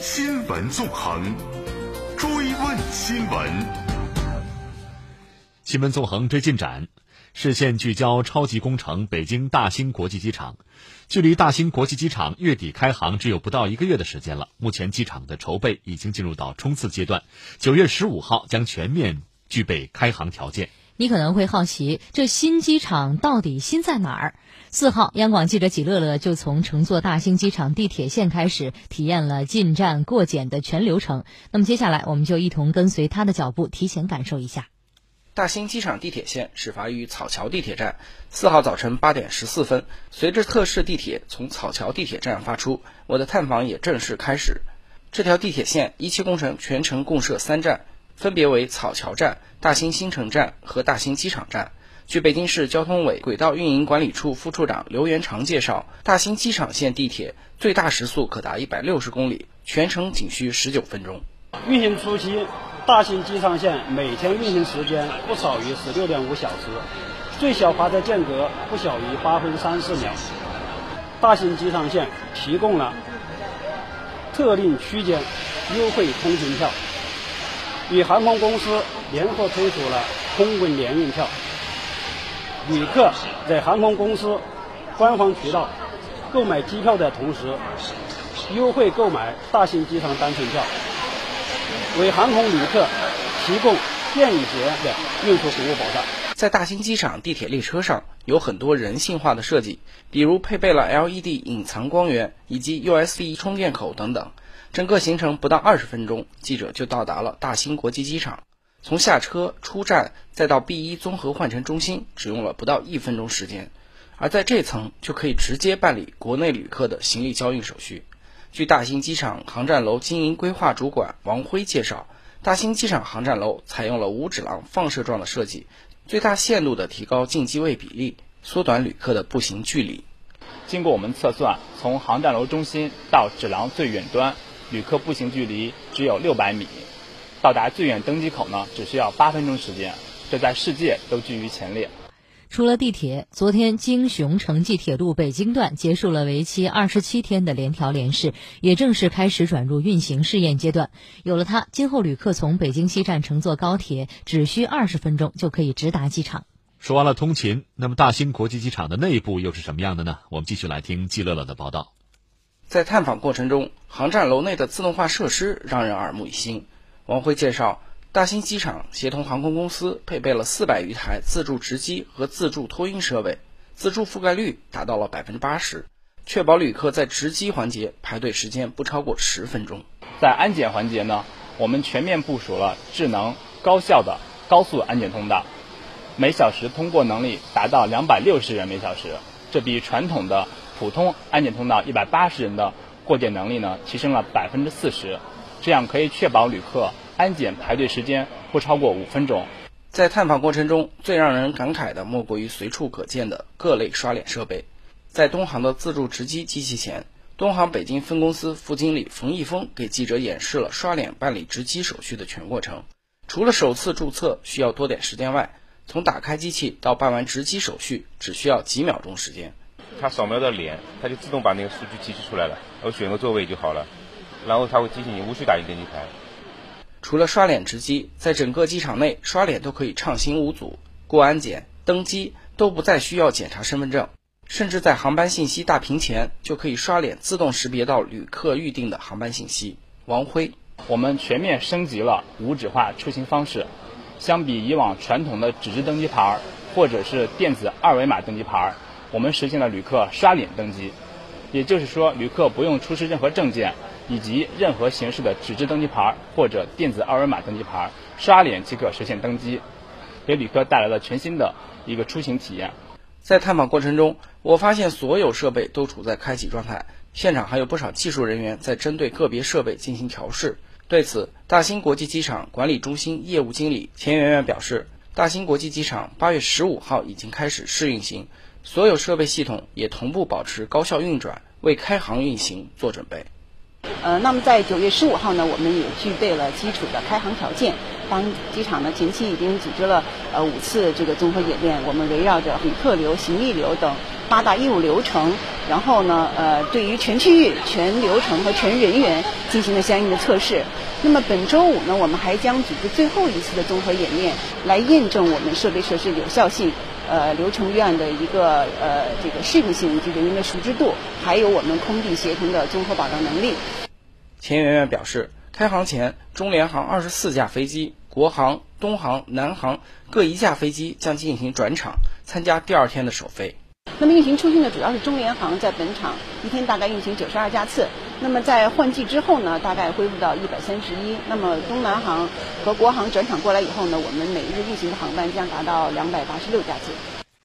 新闻纵横，追问新闻。新闻纵横追进展，视线聚焦超级工程北京大兴国际机场。距离大兴国际机场月底开航只有不到一个月的时间了。目前机场的筹备已经进入到冲刺阶段，九月十五号将全面具备开航条件。你可能会好奇，这新机场到底新在哪儿？四号，央广记者纪乐乐就从乘坐大兴机场地铁线开始，体验了进站过检的全流程。那么接下来，我们就一同跟随他的脚步，提前感受一下。大兴机场地铁线始发于草桥地铁站，四号早晨八点十四分，随着特市地铁从草桥地铁站发出，我的探访也正式开始。这条地铁线一期工程全程共设三站。分别为草桥站、大兴新城站和大兴机场站。据北京市交通委轨道运营管理处副处长刘元长介绍，大兴机场线地铁最大时速可达一百六十公里，全程仅需十九分钟。运行初期，大兴机场线每天运行时间不少于十六点五小时，最小发车间隔不小于八分三十秒。大兴机场线提供了特定区间优惠通行票。与航空公司联合推出了空滚联运票，旅客在航空公司官方渠道购买机票的同时，优惠购买大型机场单程票，为航空旅客提供便捷的运输服务保障。在大兴机场地铁列车上有很多人性化的设计，比如配备了 LED 隐藏光源以及 USB 充电口等等。整个行程不到二十分钟，记者就到达了大兴国际机场。从下车、出站再到 B 一综合换乘中心，只用了不到一分钟时间。而在这层就可以直接办理国内旅客的行李交运手续。据大兴机场航站楼经营规划主管王辉介绍，大兴机场航站楼采用了五指廊放射状的设计，最大限度地提高进机位比例，缩短旅客的步行距离。经过我们测算，从航站楼中心到指廊最远端。旅客步行距离只有六百米，到达最远登机口呢，只需要八分钟时间，这在世界都居于前列。除了地铁，昨天京雄城际铁路北京段结束了为期二十七天的联调联试，也正式开始转入运行试验阶段。有了它，今后旅客从北京西站乘坐高铁只需二十分钟就可以直达机场。说完了通勤，那么大兴国际机场的内部又是什么样的呢？我们继续来听季乐乐的报道。在探访过程中，航站楼内的自动化设施让人耳目一新。王辉介绍，大兴机场协同航空公司配备了四百余台自助值机和自助托运设备，自助覆盖率达到了百分之八十，确保旅客在值机环节排队时间不超过十分钟。在安检环节呢，我们全面部署了智能高效的高速安检通道，每小时通过能力达到两百六十人每小时，这比传统的。普通安检通道一百八十人的过检能力呢，提升了百分之四十，这样可以确保旅客安检排队时间不超过五分钟。在探访过程中，最让人感慨的莫过于随处可见的各类刷脸设备。在东航的自助值机机器前，东航北京分公司副经理冯毅峰给记者演示了刷脸办理值机手续的全过程。除了首次注册需要多点时间外，从打开机器到办完值机手续只需要几秒钟时间。他扫描的脸，他就自动把那个数据提取出来了，我选个座位就好了，然后他会提醒你无需打印登机牌。除了刷脸值机，在整个机场内刷脸都可以畅行无阻，过安检、登机都不再需要检查身份证，甚至在航班信息大屏前就可以刷脸自动识别到旅客预定的航班信息。王辉，我们全面升级了无纸化出行方式，相比以往传统的纸质登机牌儿或者是电子二维码登机牌儿。我们实现了旅客刷脸登机，也就是说，旅客不用出示任何证件以及任何形式的纸质登机牌或者电子二维码登机牌，刷脸即可实现登机，给旅客带来了全新的一个出行体验。在探访过程中，我发现所有设备都处在开启状态，现场还有不少技术人员在针对个别设备进行调试。对此，大兴国际机场管理中心业务经理钱媛媛表示，大兴国际机场八月十五号已经开始试运行。所有设备系统也同步保持高效运转，为开航运行做准备。呃，那么在九月十五号呢，我们也具备了基础的开航条件。当机场呢前期已经组织了呃五次这个综合演练，我们围绕着旅客流、行李流等八大业务流程，然后呢呃对于全区域、全流程和全人员进行了相应的测试。那么本周五呢，我们还将组织最后一次的综合演练，来验证我们设备设施有效性。呃，流程预案的一个呃这个适应性以及人员的熟知度，还有我们空地协同的综合保障能力。钱媛媛表示，开航前，中联航二十四架飞机、国航、东航、南航各一架飞机将进行转场，参加第二天的首飞。那么运行出训呢，主要是中联航在本场一天大概运行九十二架次。那么在换季之后呢，大概恢复到一百三十一。那么东南航和国航转场过来以后呢，我们每日运行的航班将达到两百八十六架次。